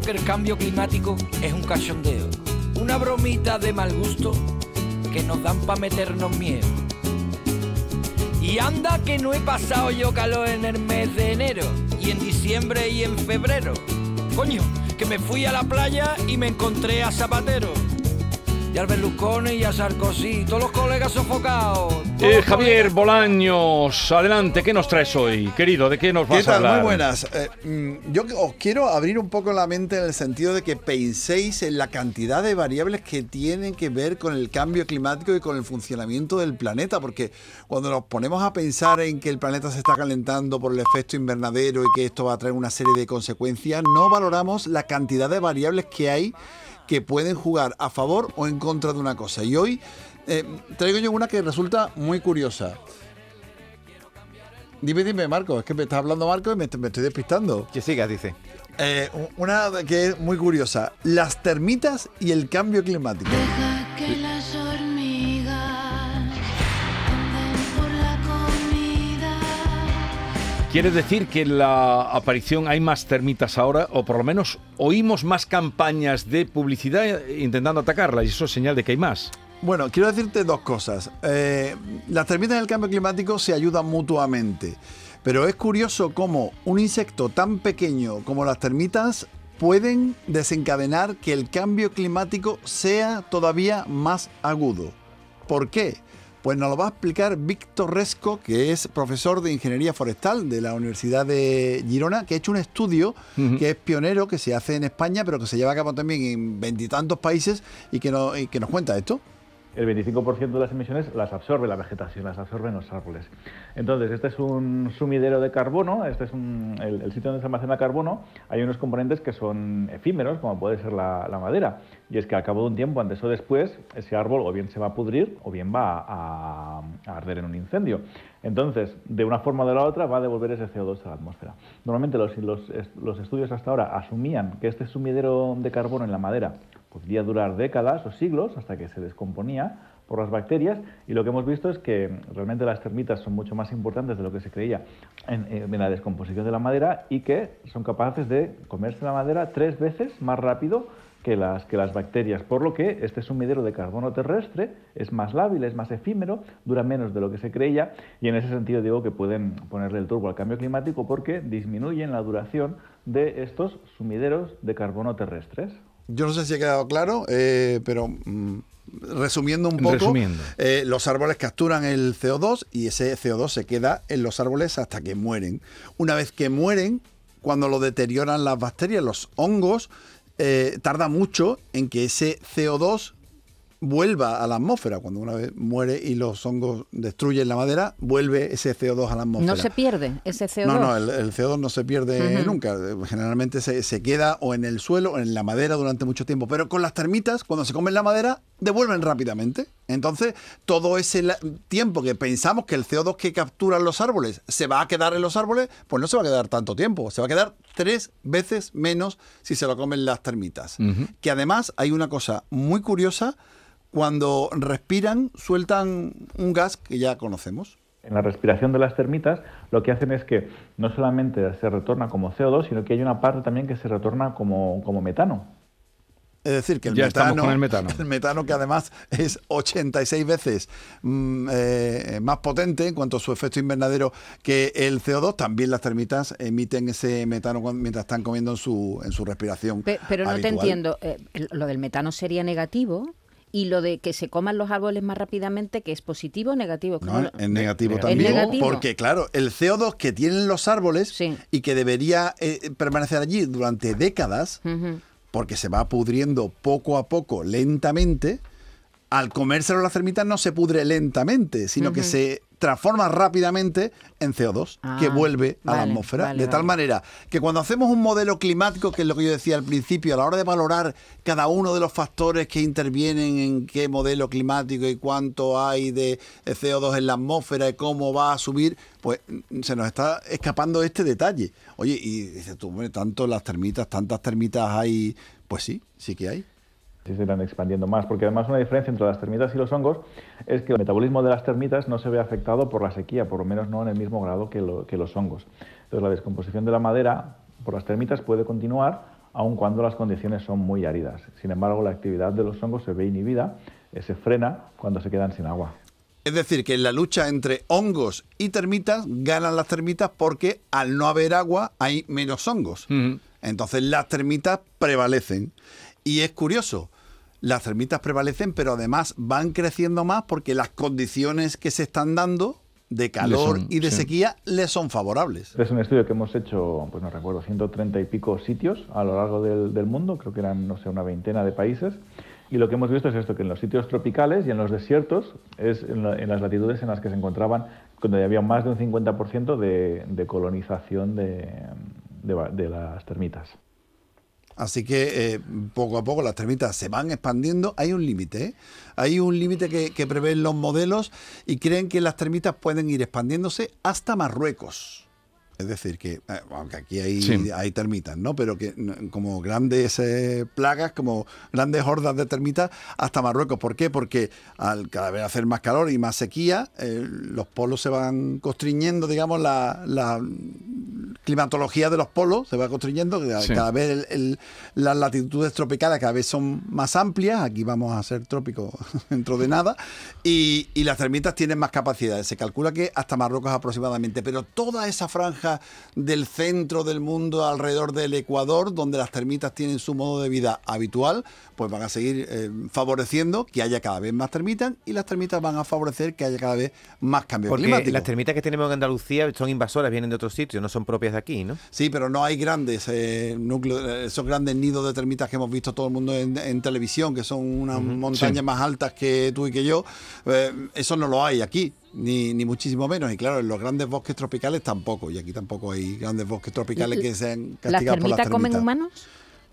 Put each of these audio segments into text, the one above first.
que el cambio climático es un cachondeo, una bromita de mal gusto que nos dan para meternos miedo. Y anda que no he pasado yo calor en el mes de enero, y en diciembre y en febrero. Coño, que me fui a la playa y me encontré a Zapatero y al Berlusconi y a Sarkozy, todos los colegas sofocados. Eh, Javier Bolaños, adelante, ¿qué nos traes hoy, querido? ¿De qué nos vas ¿Qué tal? a hablar? Muy buenas. Eh, mm, yo os quiero abrir un poco la mente en el sentido de que penséis en la cantidad de variables que tienen que ver con el cambio climático y con el funcionamiento del planeta, porque cuando nos ponemos a pensar en que el planeta se está calentando por el efecto invernadero y que esto va a traer una serie de consecuencias, no valoramos la cantidad de variables que hay que pueden jugar a favor o en contra de una cosa. Y hoy eh, traigo yo una que resulta muy curiosa. Dime, dime, Marco, es que me está hablando Marco y me, me estoy despistando. Que sigas, dice. Eh, una que es muy curiosa. Las termitas y el cambio climático. Deja que las ¿Quiere decir que en la aparición hay más termitas ahora, o por lo menos oímos más campañas de publicidad intentando atacarlas, y eso es señal de que hay más? Bueno, quiero decirte dos cosas. Eh, las termitas y el cambio climático se ayudan mutuamente, pero es curioso cómo un insecto tan pequeño como las termitas pueden desencadenar que el cambio climático sea todavía más agudo. ¿Por qué? Pues nos lo va a explicar Víctor Resco, que es profesor de Ingeniería Forestal de la Universidad de Girona, que ha hecho un estudio que es pionero, que se hace en España, pero que se lleva a cabo también en veintitantos países y que, no- y que nos cuenta esto. El 25% de las emisiones las absorbe la vegetación, las absorben los árboles. Entonces, este es un sumidero de carbono, este es el, sitio donde se almacena carbono. Hay unos componentes que son efímeros, como puede ser la, madera. Y es que al cabo de un tiempo, antes o después, ese árbol o bien se va a pudrir o bien va a, arder en un incendio. Entonces, de una forma o de la otra, va a devolver ese CO2 a la atmósfera. Normalmente los, los estudios hasta ahora asumían que este sumidero de carbono en la madera podría durar décadas o siglos hasta que se descomponía por las bacterias y lo que hemos visto es que realmente las termitas son mucho más importantes de lo que se creía en, en la descomposición de la madera y que son capaces de comerse la madera tres veces más rápido que las, que las bacterias, por lo que este sumidero de carbono terrestre es más lábil, es más efímero, dura menos de lo que se creía y en ese sentido digo que pueden ponerle el turbo al cambio climático porque disminuyen la duración de estos sumideros de carbono terrestres. Yo no sé si ha quedado claro, eh, pero mm, resumiendo un poco, Resumiendo. eh, los árboles capturan el CO2 y ese CO2 se queda en los árboles hasta que mueren. Una vez que mueren, cuando lo deterioran las bacterias, los hongos, eh, tarda mucho en que ese CO2 vuelva a la atmósfera. Cuando una vez muere y los hongos destruyen la madera, vuelve ese CO2 a la atmósfera. No se pierde ese CO2. No, no, el, el CO2 no se pierde nunca. Generalmente se, se queda o en el suelo o en la madera durante mucho tiempo. Pero con las termitas, cuando se comen la madera, devuelven rápidamente. Entonces, todo ese tiempo que pensamos que el CO2 que capturan los árboles se va a quedar en los árboles, pues no se va a quedar tanto tiempo. Se va a quedar tres veces menos si se lo comen las termitas. Que además hay una cosa muy curiosa. Cuando respiran, sueltan un gas que ya conocemos. En la respiración de las termitas lo que hacen es que no solamente se retorna como CO2, sino que hay una parte también que se retorna como, como metano. Es decir, que el Ya metano, con el metano. el metano que además es 86 veces mm, eh, más potente en cuanto a su efecto invernadero que el CO2, también las termitas emiten ese metano cuando- mientras están comiendo en su, en su respiración. Pe- pero no te habitual. entiendo. eh, lo del metano sería negativo y lo de que se coman los árboles más rápidamente, que es positivo o negativo. No, ¿Cómo lo- es negativo ¿Es también, negativo? porque claro, el CO2 que tienen los árboles Sí. y que debería eh, permanecer allí durante décadas, porque se va pudriendo poco a poco, lentamente, al comérselo las termitas no se pudre lentamente, sino que se transforma rápidamente en CO2, Ah, que vuelve a la atmósfera. vale, de tal vale. manera que cuando hacemos un modelo climático, que es lo que yo decía al principio, a la hora de valorar cada uno de los factores que intervienen en qué modelo climático y cuánto hay de CO2 en la atmósfera y cómo va a subir, pues mm, se nos está escapando este detalle. Oye, y dices tú, hombre, tanto las termitas, tantas termitas hay, pues sí, sí que hay. Se irán expandiendo más, porque además una diferencia entre las termitas y los hongos es que el metabolismo de las termitas no se ve afectado por la sequía, por lo menos no en el mismo grado que, lo- que los hongos. Entonces la descomposición de la madera por las termitas puede continuar, aun cuando las condiciones son muy áridas. Sin embargo, la actividad de los hongos se ve inhibida, eh, se frena cuando se quedan sin agua. Es decir, que en la lucha entre hongos y termitas ganan las termitas porque al no haber agua hay menos hongos. Entonces las termitas prevalecen. Y es curioso, las termitas prevalecen, pero además van creciendo más porque las condiciones que se están dando de calor son- y de sí. sequía les son favorables. Es un estudio que hemos hecho, pues no recuerdo, 130 y pico sitios a lo largo del, del mundo, creo que eran, no sé, una veintena de países. Y lo que hemos visto es esto, que en los sitios tropicales y en los desiertos, es en, la- en las latitudes en las que se encontraban, donde había más de un 50% de, de colonización de, de de las termitas. Así que eh, poco a poco las termitas se van expandiendo. Hay un límite, ¿eh? hay un límite que, que prevén los modelos y creen que las termitas pueden ir expandiéndose hasta Marruecos. Es decir, que, eh, aunque aquí hay, Sí. hay termitas, ¿no? Pero que como grandes eh, plagas, como grandes hordas de termitas, hasta Marruecos. ¿Por qué? Porque al cada vez hacer más calor y más sequía, eh, los polos se van constriñendo, digamos, la, la climatología de los polos se va construyendo, Sí. cada vez el- el- las latitudes tropicales cada vez son más amplias, aquí vamos a ser trópicos dentro de nada, y, y las termitas tienen más capacidades, se calcula que hasta Marruecos aproximadamente, pero toda esa franja del centro del mundo alrededor del Ecuador, donde las termitas tienen su modo de vida habitual, pues van a seguir eh, favoreciendo que haya cada vez más termitas y las termitas van a favorecer que haya cada vez más cambio Porque climático. las termitas que tenemos en Andalucía son invasoras, vienen de otros sitios, no son propias aquí, ¿no? Sí, pero no hay grandes eh, núcleos, eh, esos grandes nidos de termitas que hemos visto todo el mundo en, en televisión, que son unas montañas Sí. más altas que tú y que yo. eh, eso no lo hay aquí, ni, ni muchísimo menos. Y claro, en los grandes bosques tropicales tampoco. Y aquí tampoco hay grandes bosques tropicales que sean ¿Las castigados por las termitas comen humanos?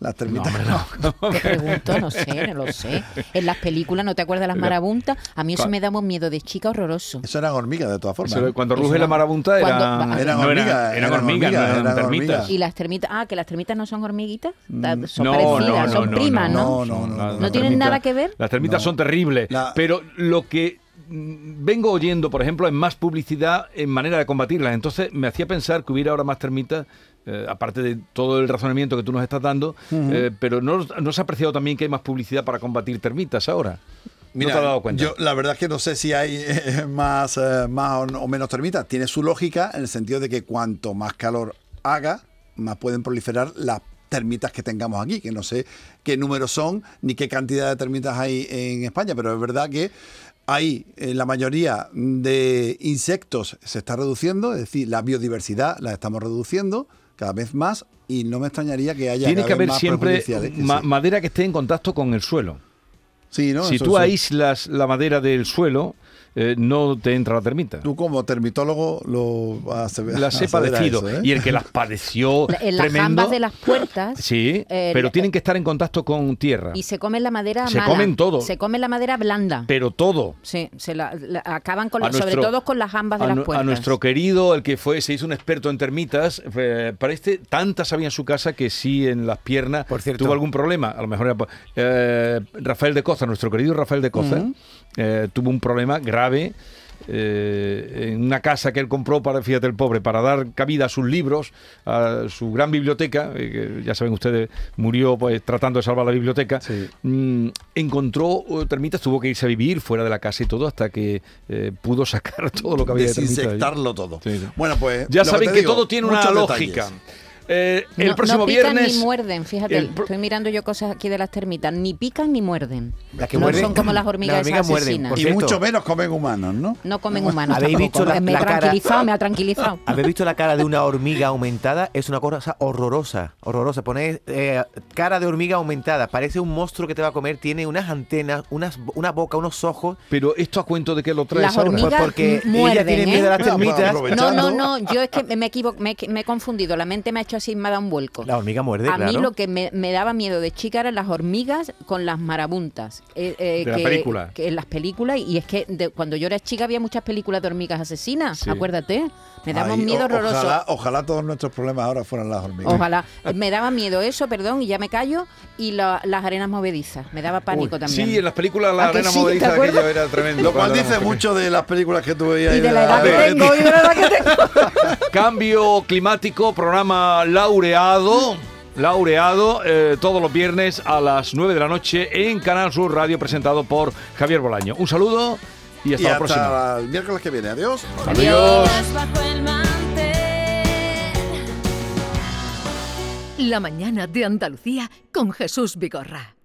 Las termitas no. Te pregunto, no sé, no lo sé. En las películas, ¿no te acuerdas de las La- marabuntas? A mí eso Cua- me daba un miedo de chica horroroso. Eso eran hormigas, de todas formas. Eso, ¿no? cuando Eso ruge era- la marabunta cuando- eran, Eran no, hormigas, eran, eran hormigas, no hormigas, eran eran termitas. hormigas. Y las termitas, ah, que las termitas no son hormiguitas, Ta- son No, parecidas, no, no, son no, primas, ¿no? no, no, no, no tienen nada que ver? Las termitas No. son terribles. La- Pero lo que mm, vengo oyendo, por ejemplo, es más publicidad en manera de combatirlas. Entonces me hacía pensar que hubiera ahora más termitas, eh, aparte de todo el razonamiento que tú nos estás dando, eh, pero ¿no, ¿no se ha apreciado también que hay más publicidad para combatir termitas ahora? ¿No te has dado cuenta? Yo la verdad es que no sé si hay eh, más, más o, o menos termitas. Tiene su lógica en el sentido de que cuanto más calor haga, más pueden proliferar las termitas que tengamos aquí, que no sé qué números son ni qué cantidad de termitas hay en España, pero es verdad que hay eh, la mayoría de insectos se está reduciendo, es decir, la biodiversidad la estamos reduciendo cada vez más y no me extrañaría que haya Tiene que haber siempre ma- madera que esté en contacto con el suelo. Sí, ¿no? si Eso- tú aíslas la madera del suelo, eh, no te entra la termita. Tú como termitólogo lo vas a Las he padecido. eso, ¿eh? Y el que las padeció La- En las tremendo. jambas de las puertas. Sí, eh, pero tienen que estar en contacto con tierra. Y se comen la madera Se mala. comen todo. Se come la madera blanda. Pero todo. Sí, se la, la- acaban con sobre todo con las jambas de las nu- puertas. a nuestro querido, el que fue, se hizo un experto en termitas, eh, parece tantas había en su casa que sí en las piernas Por cierto. tuvo algún problema. A lo mejor era por- eh, Rafael de Coza, nuestro querido Rafael de Coza, eh, tuvo un problema grave. Eh, en una casa que él compró para, fíjate el pobre, para dar cabida a sus libros, a su gran biblioteca, eh, que ya saben ustedes, murió pues tratando de salvar la biblioteca, Sí. mm, encontró eh, termitas, tuvo que irse a vivir fuera de la casa y todo hasta que eh, pudo sacar todo lo que había de allí. Desinfectarlo todo. Sí, sí. Bueno, pues. Ya saben que digo, todo tiene una lógica. detalles. Eh, el No- próximo no pican viernes. ni muerden, fíjate, el estoy mirando yo cosas aquí de las termitas, ni pican ni muerden. Las que no muerden- son como las hormigas, las hormigas esas muerden, asesinas. Y mucho menos comen humanos, ¿no? No comen humanos. ¿Habéis visto la- me la ha cara- tranquilizado, me ha tranquilizado. ¿Habéis visto la cara de una hormiga aumentada? Es una cosa horrorosa, horrorosa. Ponéis eh, cara de hormiga aumentada, parece un monstruo que te va a comer, tiene unas antenas, unas, una boca, unos ojos. Pero esto a cuento de que lo traes Las ahora. hormigas Pues porque muerden, ella tiene miedo ¿eh? a las pues termitas. No, no, no, yo es que me, equivo- me, me he confundido, la mente me ha hecho así, me ha dado un vuelco. La hormiga muerde, A mí lo que me, me daba miedo de chica eran las hormigas con las marabuntas. eh, eh, De la que- película. que en las películas, y es que de- cuando yo era chica había muchas películas de hormigas asesinas, Sí. acuérdate. Me daba Ay, un miedo o- horroroso. Ojalá, ojalá todos nuestros problemas ahora fueran las hormigas. Ojalá. Me daba miedo eso, perdón, y ya me callo. Y la- las arenas movedizas. Me daba pánico Uy, también. Sí, en las películas la ¿A que arena sí? ¿Te movediza acuerdas? aquello era tremendo. Lo cual dice mucho de las películas que tú veías. y ahí de la edad que de- tengo, y de la edad que tengo. pequeños. Cambio climático, programa laureado. laureado eh, todos los viernes a las 9 de la noche en Canal Sur Radio, presentado por Javier Bolaño. Un saludo y hasta y la próxima. hasta el miércoles que viene. Adiós. Adiós. bajo el mantel. La mañana de Andalucía con Jesús Vigorra.